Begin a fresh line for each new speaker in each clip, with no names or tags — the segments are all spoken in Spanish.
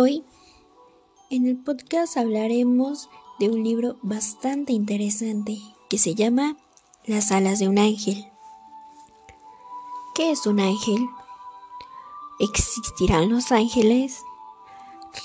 Hoy en el podcast hablaremos de un libro bastante interesante que se llama Las alas de un ángel. ¿Qué es un ángel? ¿Existirán los ángeles?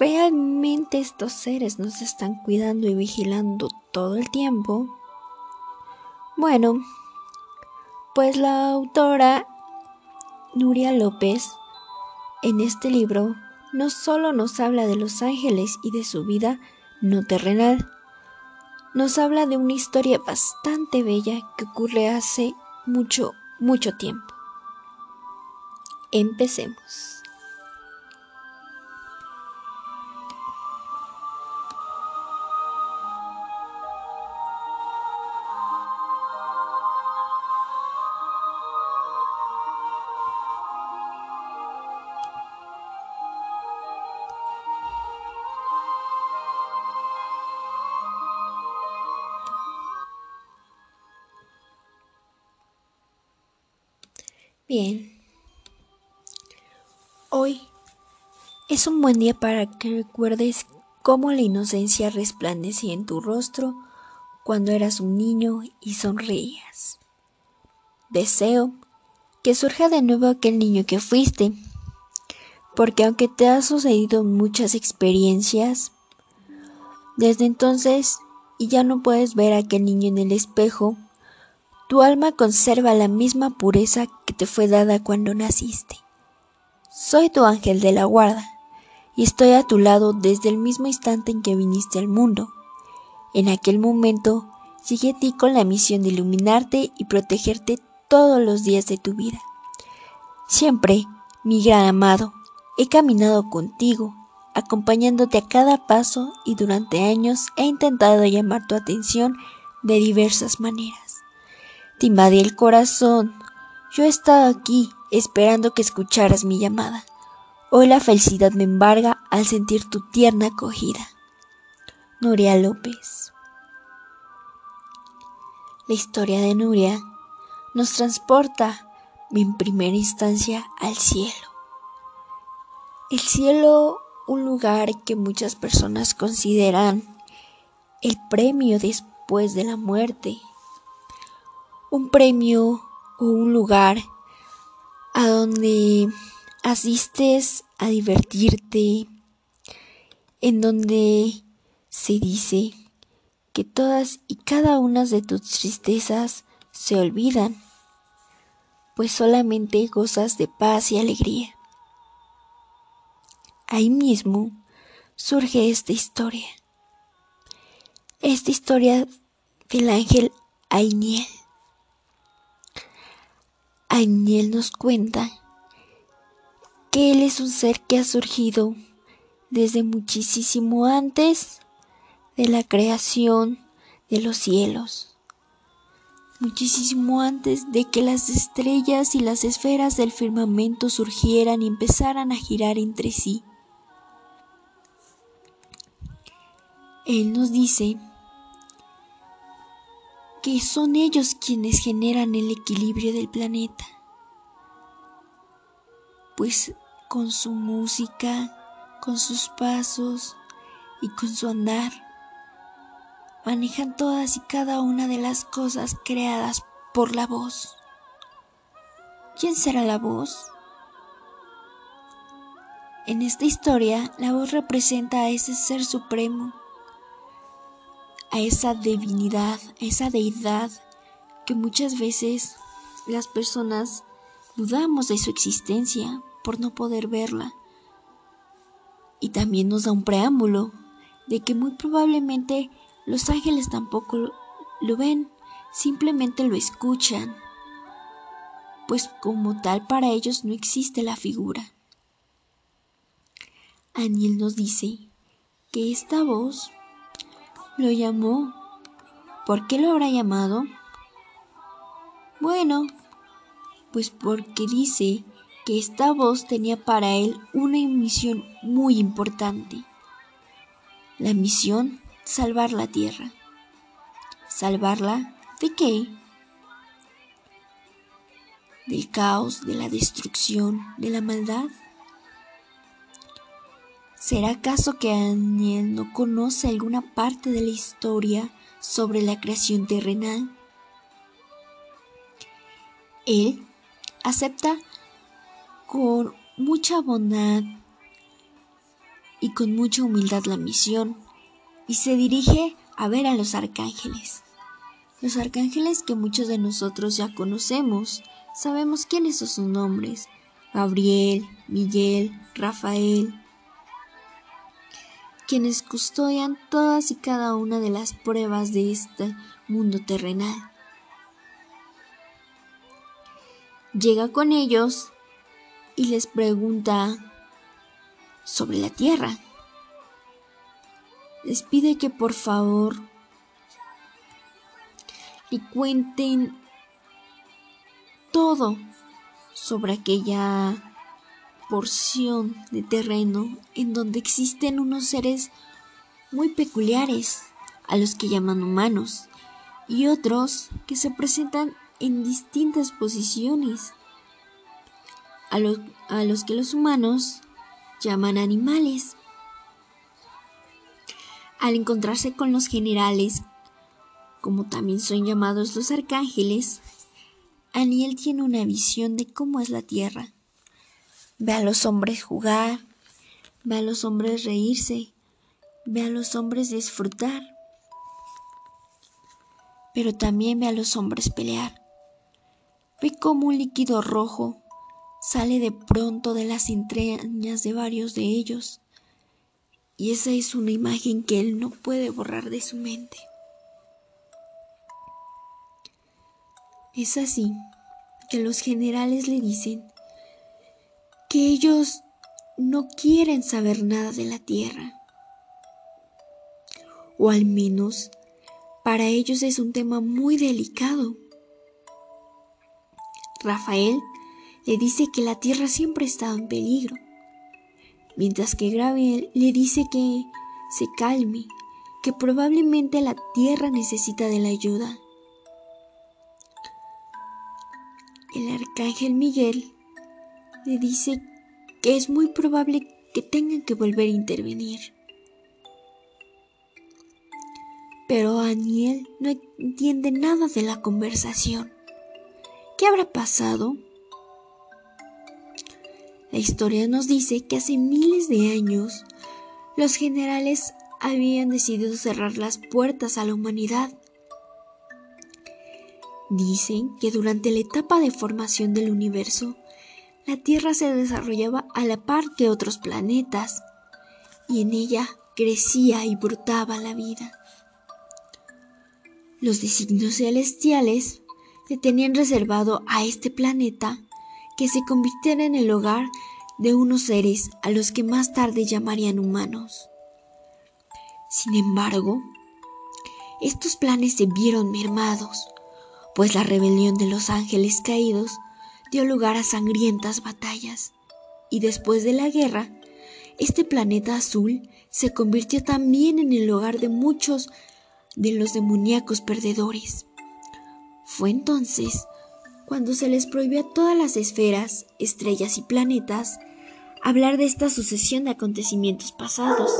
¿Realmente estos seres nos están cuidando y vigilando todo el tiempo? Bueno, pues la autora Nuria López en este libro no solo nos habla de los ángeles y de su vida no terrenal, nos habla de una historia bastante bella que ocurre hace mucho, mucho tiempo. Empecemos. Bien. Hoy es un buen día para que recuerdes cómo la inocencia resplandecía en tu rostro cuando eras un niño y sonreías. Deseo que surja de nuevo aquel niño que fuiste, porque aunque te ha sucedido muchas experiencias, desde entonces y ya no puedes ver a aquel niño en el espejo, tu alma conserva la misma pureza que te fue dada cuando naciste. Soy tu ángel de la guarda, y estoy a tu lado desde el mismo instante en que viniste al mundo. En aquel momento llegué a ti con la misión de iluminarte y protegerte todos los días de tu vida. Siempre, mi gran amado, he caminado contigo, acompañándote a cada paso y durante años he intentado llamar tu atención de diversas maneras. Te invadí el corazón. Yo he estado aquí esperando que escucharas mi llamada. Hoy la felicidad me embarga al sentir tu tierna acogida. Nuria López. La historia de Nuria nos transporta en primera instancia al cielo. El cielo, un lugar que muchas personas consideran el premio después de la muerte un premio o un lugar a donde asistes a divertirte, en donde se dice que todas y cada una de tus tristezas se olvidan, pues solamente gozas de paz y alegría. Ahí mismo surge esta historia, esta historia del ángel Ainiel. Añel nos cuenta que Él es un ser que ha surgido desde muchísimo antes de la creación de los cielos, muchísimo antes de que las estrellas y las esferas del firmamento surgieran y empezaran a girar entre sí. Él nos dice que son ellos quienes generan el equilibrio del planeta. Pues con su música, con sus pasos y con su andar, manejan todas y cada una de las cosas creadas por la voz. ¿Quién será la voz? En esta historia, la voz representa a ese ser supremo a esa divinidad, a esa deidad que muchas veces las personas dudamos de su existencia por no poder verla. Y también nos da un preámbulo de que muy probablemente los ángeles tampoco lo, ven, simplemente lo escuchan, pues como tal para ellos no existe la figura. Aniel nos dice que esta voz lo llamó. ¿Por qué lo habrá llamado? Bueno, pues porque dice que esta voz tenía para él una misión muy importante. La misión, salvar la tierra. ¿Salvarla de qué? Del caos, de la destrucción, de la maldad. ¿Será acaso que Daniel no conoce alguna parte de la historia sobre la creación terrenal? Él acepta con mucha bondad y con mucha humildad la misión y se dirige a ver a los arcángeles. Los arcángeles que muchos de nosotros ya conocemos, sabemos quiénes son sus nombres. Gabriel, Miguel, Rafael, quienes custodian todas y cada una de las pruebas de este mundo terrenal. Llega con ellos y les pregunta sobre la tierra. Les pide que por favor le cuenten todo sobre aquella porción de terreno en donde existen unos seres muy peculiares a los que llaman humanos y otros que se presentan en distintas posiciones a, a los que los humanos llaman animales. Al encontrarse con los generales, como también son llamados los arcángeles, Aniel tiene una visión de cómo es la tierra. Ve a los hombres jugar, ve a los hombres reírse, ve a los hombres disfrutar, pero también ve a los hombres pelear. Ve cómo un líquido rojo sale de pronto de las entrañas de varios de ellos, y esa es una imagen que él no puede borrar de su mente. Es así que los generales le dicen que ellos no quieren saber nada de la tierra, o al menos para ellos es un tema muy delicado. Rafael le dice que la tierra siempre ha estado en peligro, mientras que Gabriel le dice que se calme, que probablemente la tierra necesita de la ayuda. El arcángel Miguel le dice que es muy probable que tengan que volver a intervenir. Pero Daniel no entiende nada de la conversación. ¿Qué habrá pasado? La historia nos dice que hace miles de años los generales habían decidido cerrar las puertas a la humanidad. Dicen que durante la etapa de formación del universo, la Tierra se desarrollaba a la par que otros planetas y en ella crecía y brotaba la vida. Los designios celestiales le tenían reservado a este planeta que se convirtiera en el hogar de unos seres a los que más tarde llamarían humanos. Sin embargo, estos planes se vieron mermados, pues la rebelión de los ángeles caídos dio lugar a sangrientas batallas, y después de la guerra, este planeta azul se convirtió también en el hogar de muchos de los demoníacos perdedores. Fue entonces cuando se les prohibió a todas las esferas, estrellas y planetas hablar de esta sucesión de acontecimientos pasados,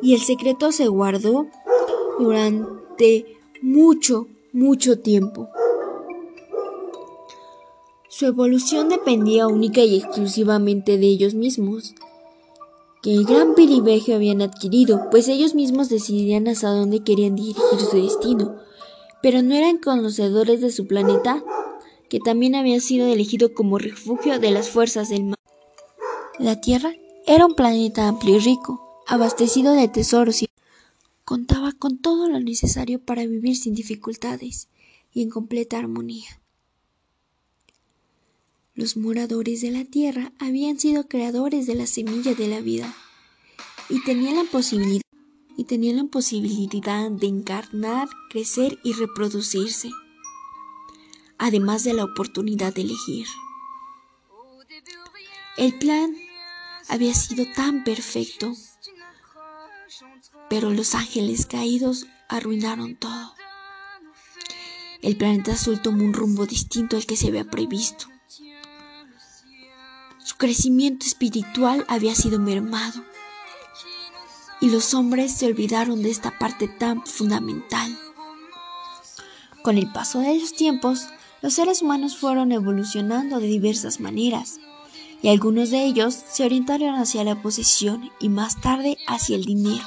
y el secreto se guardó durante mucho, mucho tiempo. Su evolución dependía única y exclusivamente de ellos mismos, que el gran privilegio habían adquirido, pues ellos mismos decidían hasta dónde querían dirigir su destino, pero no eran conocedores de su planeta que también había sido elegido como refugio de las fuerzas del mar. La Tierra era un planeta amplio y rico, abastecido de tesoros y contaba con todo lo necesario para vivir sin dificultades y en completa armonía. Los moradores de la Tierra habían sido creadores de la semilla de la vida y tenían la posibilidad y la posibilidad de encarnar, crecer y reproducirse además de la oportunidad de elegir. El plan había sido tan perfecto, pero los ángeles caídos arruinaron todo. El planeta azul tomó un rumbo distinto al que se había previsto. Crecimiento espiritual había sido mermado y los hombres se olvidaron de esta parte tan fundamental. Con el paso de los tiempos, los seres humanos fueron evolucionando de diversas maneras, y algunos de ellos se orientaron hacia la posesión y más tarde hacia el dinero,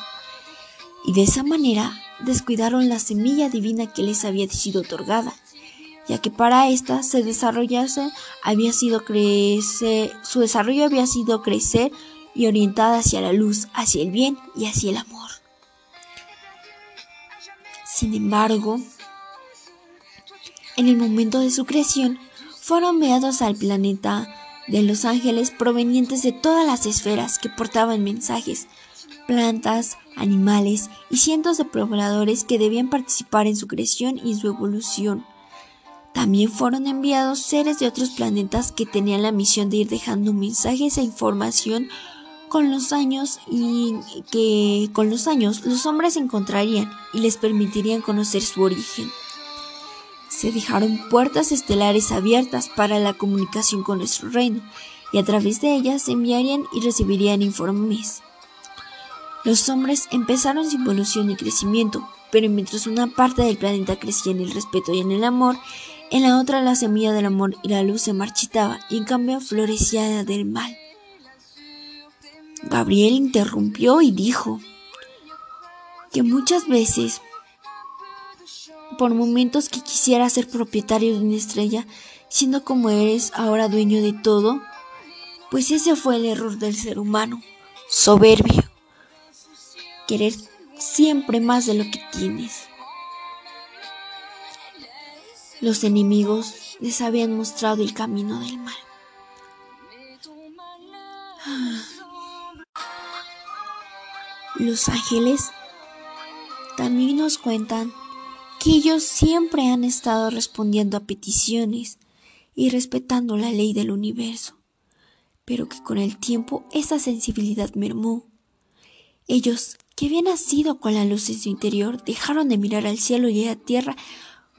y de esa manera descuidaron la semilla divina que les había sido otorgada, ya que para ésta se desarrollase había sido crecer, su desarrollo había sido crecer y orientada hacia la luz, hacia el bien y hacia el amor. Sin embargo, en el momento de su creación, fueron enviados al planeta de los ángeles provenientes de todas las esferas que portaban mensajes, plantas, animales y cientos de pobladores que debían participar en su creación y su evolución. También fueron enviados seres de otros planetas que tenían la misión de ir dejando mensajes e información con los años y que con los años los hombres encontrarían y les permitirían conocer su origen se dejaron puertas estelares abiertas para la comunicación con nuestro reino, y a través de ellas enviarían y recibirían informes. Los hombres empezaron su evolución y crecimiento, pero mientras una parte del planeta crecía en el respeto y en el amor, en la otra la semilla del amor y la luz se marchitaba y en cambio florecía del mal. Gabriel interrumpió y dijo que muchas veces por momentos que quisiera ser propietario de una estrella, siendo como eres ahora dueño de todo? Pues ese fue el error del ser humano, soberbio, querer siempre más de lo que tienes. Los enemigos les habían mostrado el camino del mal. Los ángeles también nos cuentan que ellos siempre han estado respondiendo a peticiones y respetando la ley del universo, pero que con el tiempo esa sensibilidad mermó. Ellos, que habían nacido con la luz en su interior, dejaron de mirar al cielo y a la tierra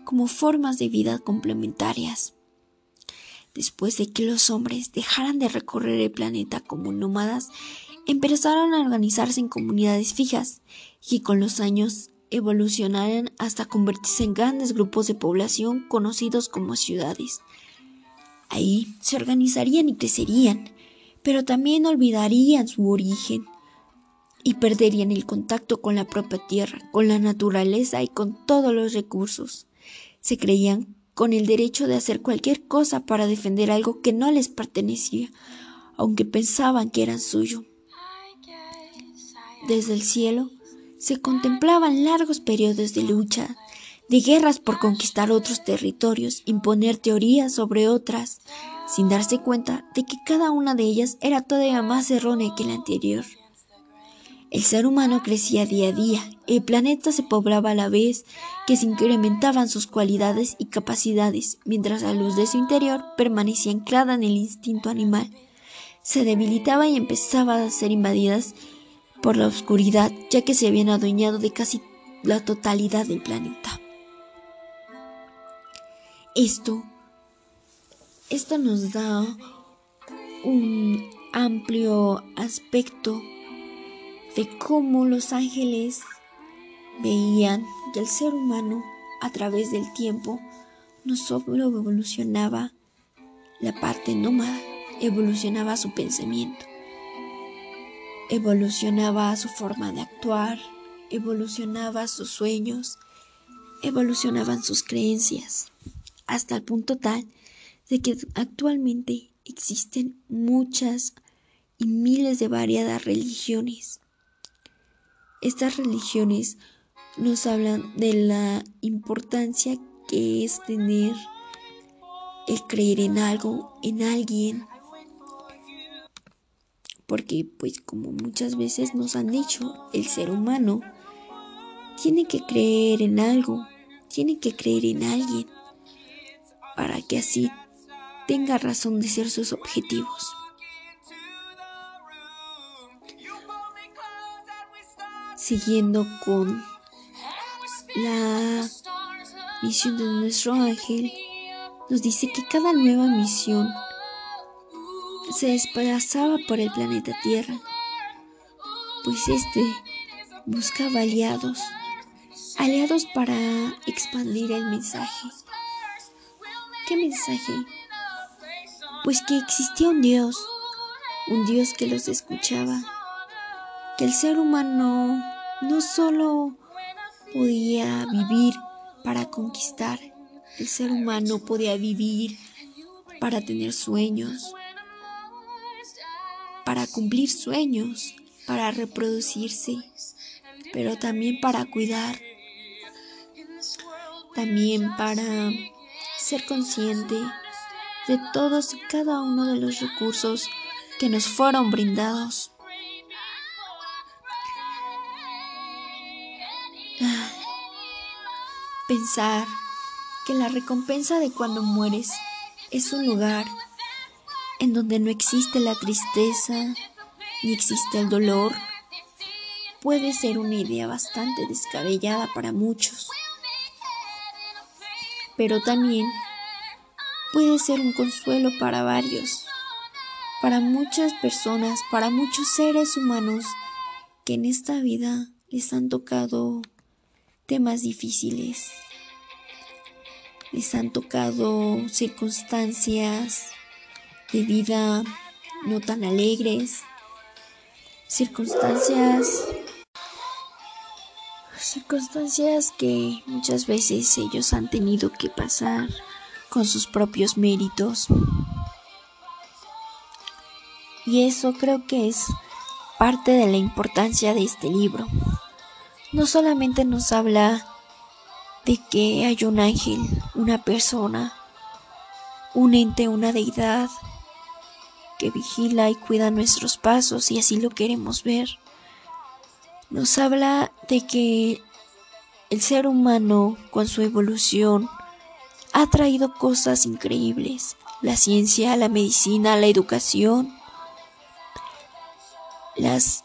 como formas de vida complementarias. Después de que los hombres dejaran de recorrer el planeta como nómadas, empezaron a organizarse en comunidades fijas y con los años evolucionarían hasta convertirse en grandes grupos de población conocidos como ciudades. Ahí se organizarían y crecerían, pero también olvidarían su origen y perderían el contacto con la propia tierra, con la naturaleza y con todos los recursos. Se creían con el derecho de hacer cualquier cosa para defender algo que no les pertenecía, aunque pensaban que era suyo. Desde el cielo se contemplaban largos periodos de lucha, de guerras por conquistar otros territorios, imponer teorías sobre otras, sin darse cuenta de que cada una de ellas era todavía más errónea que la anterior. El ser humano crecía día a día, el planeta se poblaba a la vez que se incrementaban sus cualidades y capacidades, mientras la luz de su interior permanecía anclada en el instinto animal. Se debilitaba y empezaba a ser invadidas por la oscuridad, ya que se habían adueñado de casi la totalidad del planeta. Esto, esto nos da un amplio aspecto de cómo los ángeles veían que el ser humano a través del tiempo no solo evolucionaba la parte nómada, evolucionaba su pensamiento evolucionaba su forma de actuar, evolucionaba sus sueños, evolucionaban sus creencias, hasta el punto tal de que actualmente existen muchas y miles de variadas religiones. Estas religiones nos hablan de la importancia que es tener el creer en algo, en alguien, porque pues como muchas veces nos han dicho, el ser humano tiene que creer en algo, tiene que creer en alguien, para que así tenga razón de ser sus objetivos. Siguiendo con la misión de nuestro ángel, nos dice que cada nueva misión se desplazaba por el planeta Tierra, pues este buscaba aliados, aliados para expandir el mensaje. ¿Qué mensaje? Pues que existía un Dios, un Dios que los escuchaba, que el ser humano no solo podía vivir para conquistar, el ser humano podía vivir para tener sueños, para cumplir sueños, para reproducirse, pero también para cuidar, también para ser consciente de todos y cada uno de los recursos que nos fueron brindados. Pensar que la recompensa de cuando mueres es un lugar en donde no existe la tristeza ni existe el dolor puede ser una idea bastante descabellada para muchos, pero también puede ser un consuelo para varios, para muchas personas, para muchos seres humanos que en esta vida les han tocado temas difíciles les han tocado circunstancias de vida no tan alegres, circunstancias circunstancias que muchas veces ellos han tenido que pasar con sus propios méritos. Y eso creo que es parte de la importancia de este libro. No solamente nos habla de que hay un ángel, una persona, un ente, una deidad que vigila y cuida nuestros pasos y así lo queremos ver. Nos habla de que el ser humano con su evolución ha traído cosas increíbles. La ciencia, la medicina, la educación, las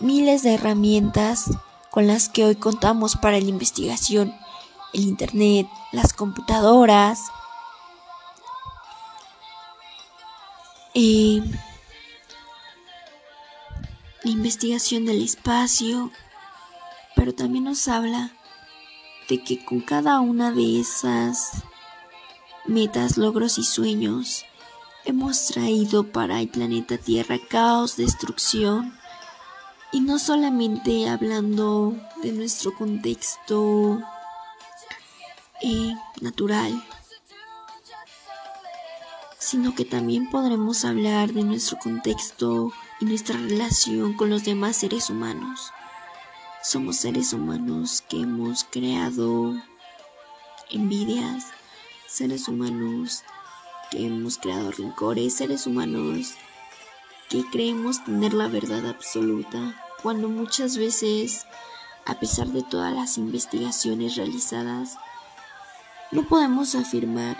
miles de herramientas con las que hoy contamos para la investigación el Internet, las computadoras. la investigación del espacio, pero también nos habla de que con cada una de esas metas, logros y sueños hemos traído para el planeta Tierra caos, destrucción, y no solamente hablando de nuestro contexto y natural, sino que también podremos hablar de nuestro contexto y nuestra relación con los demás seres humanos. Somos seres humanos que hemos creado envidias, seres humanos que hemos creado rencores, seres humanos que creemos tener la verdad absoluta, cuando muchas veces, a pesar de todas las investigaciones realizadas, no podemos afirmar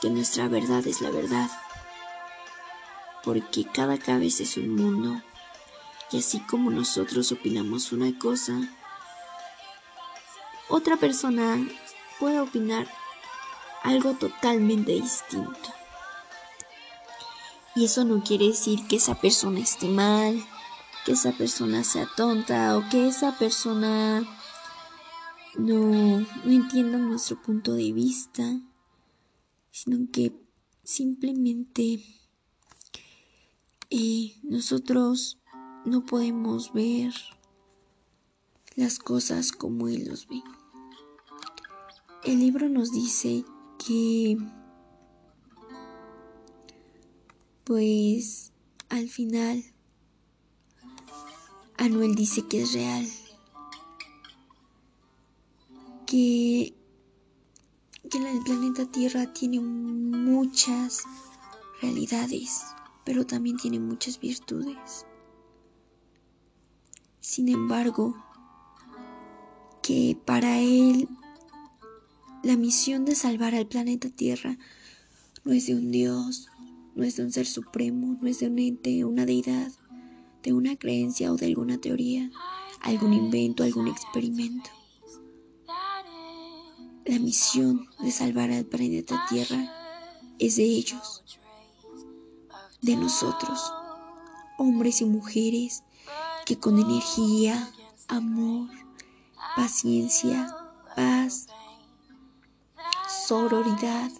que nuestra verdad es la verdad, porque cada cabeza es un mundo, y así como nosotros opinamos una cosa, otra persona puede opinar algo totalmente distinto. Y eso no quiere decir que esa persona esté mal, que esa persona sea tonta o que esa persona no, no entiendan nuestro punto de vista, sino que simplemente eh, nosotros no podemos ver las cosas como Él los ve. El libro nos dice que, pues, al final, Anuel dice que es real que, el planeta Tierra tiene muchas realidades, pero también tiene muchas virtudes. Sin embargo, que para él la misión de salvar al planeta Tierra no es de un Dios, no es de un ser supremo, no es de un ente, una deidad, de una creencia o de alguna teoría, algún invento, algún experimento. La misión de salvar al planeta Tierra es de ellos, de nosotros, hombres y mujeres que con energía, amor, paciencia, paz, sororidad,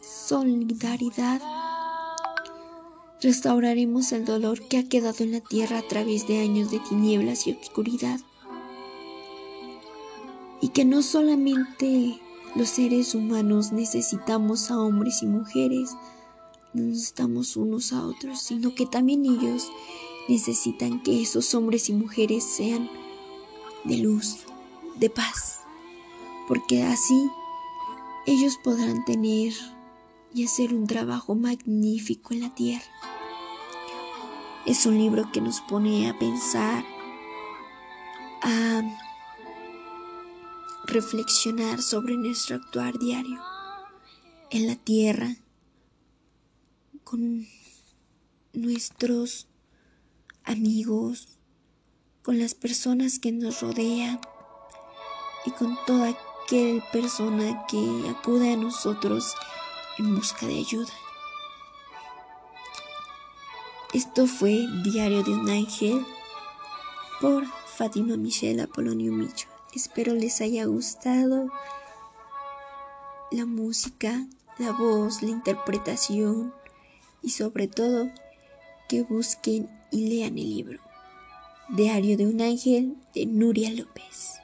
solidaridad, restauraremos el dolor que ha quedado en la tierra a través de años de tinieblas y oscuridad. Que no solamente los seres humanos necesitamos a hombres y mujeres, necesitamos unos a otros, sino que también ellos necesitan que esos hombres y mujeres sean de luz, de paz, porque así ellos podrán tener y hacer un trabajo magnífico en la tierra. Es un libro que nos pone a pensar, a reflexionar sobre nuestro actuar diario en la tierra con nuestros amigos, con las personas que nos rodean y con toda aquella persona que acude a nosotros en busca de ayuda. Esto fue Diario de un Ángel por Fátima Michelle Apolonio Micho. Espero les haya gustado la música, la voz, la interpretación y sobre todo que busquen y lean el libro Diario de un ángel de Nuria López.